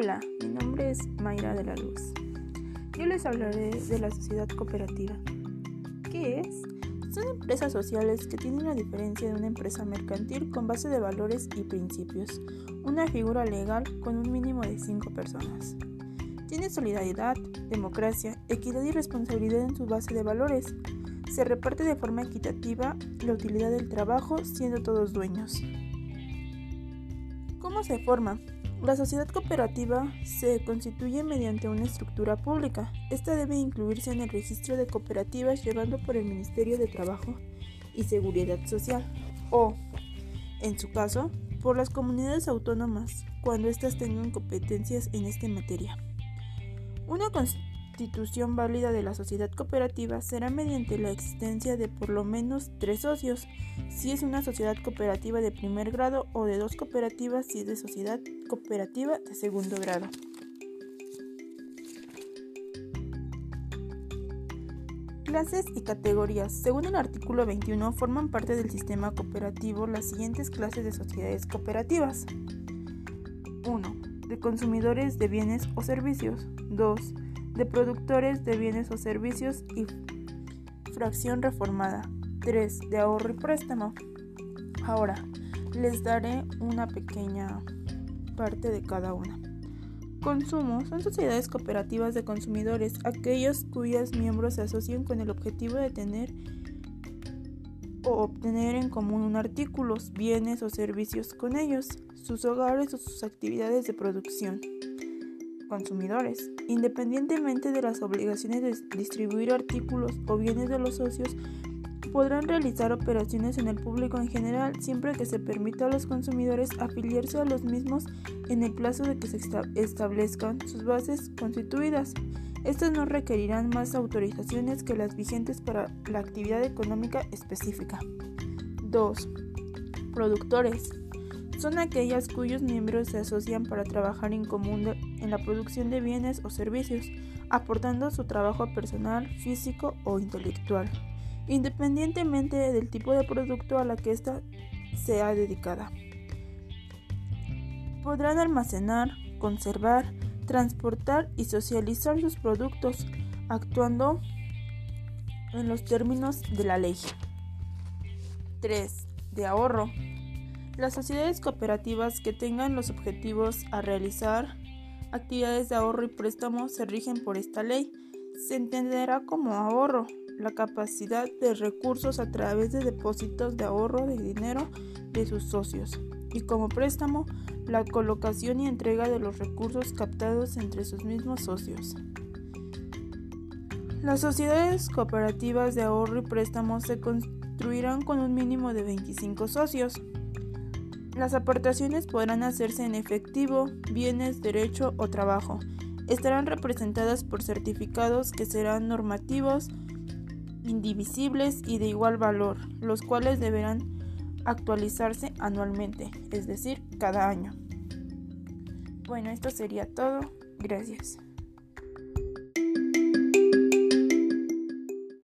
Hola, mi nombre es Mayra de la Luz. Yo les hablaré de la sociedad cooperativa. ¿Qué es? Son empresas sociales que tienen la diferencia de una empresa mercantil con base de valores y principios, una figura legal con un mínimo de cinco personas. Tiene solidaridad, democracia, equidad y responsabilidad en su base de valores. Se reparte de forma equitativa la utilidad del trabajo siendo todos dueños. ¿Cómo se forma? La sociedad cooperativa se constituye mediante una estructura pública. Esta debe incluirse en el registro de cooperativas llevando por el Ministerio de Trabajo y Seguridad Social o, en su caso, por las comunidades autónomas cuando éstas tengan competencias en esta materia. Una constitución válida de la sociedad cooperativa será mediante la existencia de por lo menos tres socios, si es una sociedad cooperativa de primer grado o de dos cooperativas si es de sociedad cooperativa de segundo grado. Clases y categorías. Según el artículo 21, forman parte del sistema cooperativo las siguientes clases de sociedades cooperativas. 1. De consumidores de bienes o servicios. 2 de productores de bienes o servicios y fracción reformada. 3. De ahorro y préstamo. Ahora, les daré una pequeña parte de cada una. Consumo son sociedades cooperativas de consumidores, aquellos cuyos miembros se asocian con el objetivo de tener o obtener en común artículos, bienes o servicios con ellos, sus hogares o sus actividades de producción consumidores. Independientemente de las obligaciones de distribuir artículos o bienes de los socios, podrán realizar operaciones en el público en general siempre que se permita a los consumidores afiliarse a los mismos en el plazo de que se establezcan sus bases constituidas. Estas no requerirán más autorizaciones que las vigentes para la actividad económica específica. 2. Productores son aquellas cuyos miembros se asocian para trabajar en común en la producción de bienes o servicios, aportando su trabajo personal, físico o intelectual, independientemente del tipo de producto a la que ésta sea dedicada. Podrán almacenar, conservar, transportar y socializar sus productos, actuando en los términos de la ley. 3. De ahorro las sociedades cooperativas que tengan los objetivos a realizar actividades de ahorro y préstamo se rigen por esta ley. Se entenderá como ahorro la capacidad de recursos a través de depósitos de ahorro de dinero de sus socios y como préstamo la colocación y entrega de los recursos captados entre sus mismos socios. Las sociedades cooperativas de ahorro y préstamo se construirán con un mínimo de 25 socios. Las aportaciones podrán hacerse en efectivo, bienes, derecho o trabajo. Estarán representadas por certificados que serán normativos, indivisibles y de igual valor, los cuales deberán actualizarse anualmente, es decir, cada año. Bueno, esto sería todo. Gracias.